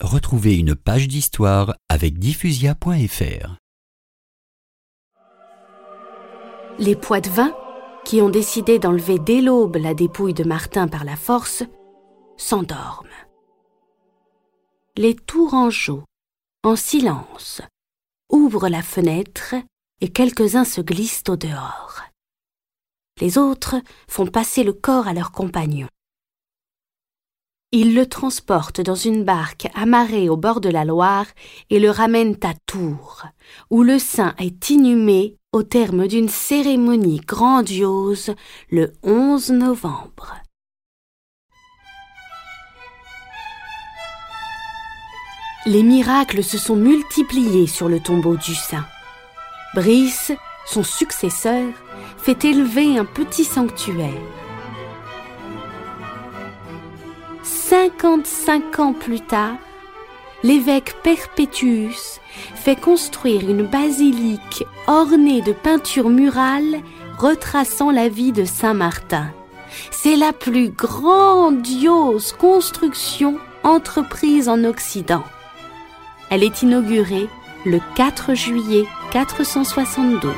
Retrouvez une page d'histoire avec diffusia.fr. Les Poitevins, qui ont décidé d'enlever dès l'aube la dépouille de Martin par la force, s'endorment. Les Tourangeaux, en silence, ouvrent la fenêtre et quelques-uns se glissent au dehors. Les autres font passer le corps à leurs compagnons. Ils le transportent dans une barque amarrée au bord de la Loire et le ramènent à Tours, où le saint est inhumé au terme d'une cérémonie grandiose le 11 novembre. Les miracles se sont multipliés sur le tombeau du saint. Brice, son successeur, fait élever un petit sanctuaire. 55 ans plus tard, l'évêque Perpétuus fait construire une basilique ornée de peintures murales retraçant la vie de Saint Martin. C'est la plus grandiose construction entreprise en Occident. Elle est inaugurée le 4 juillet 472.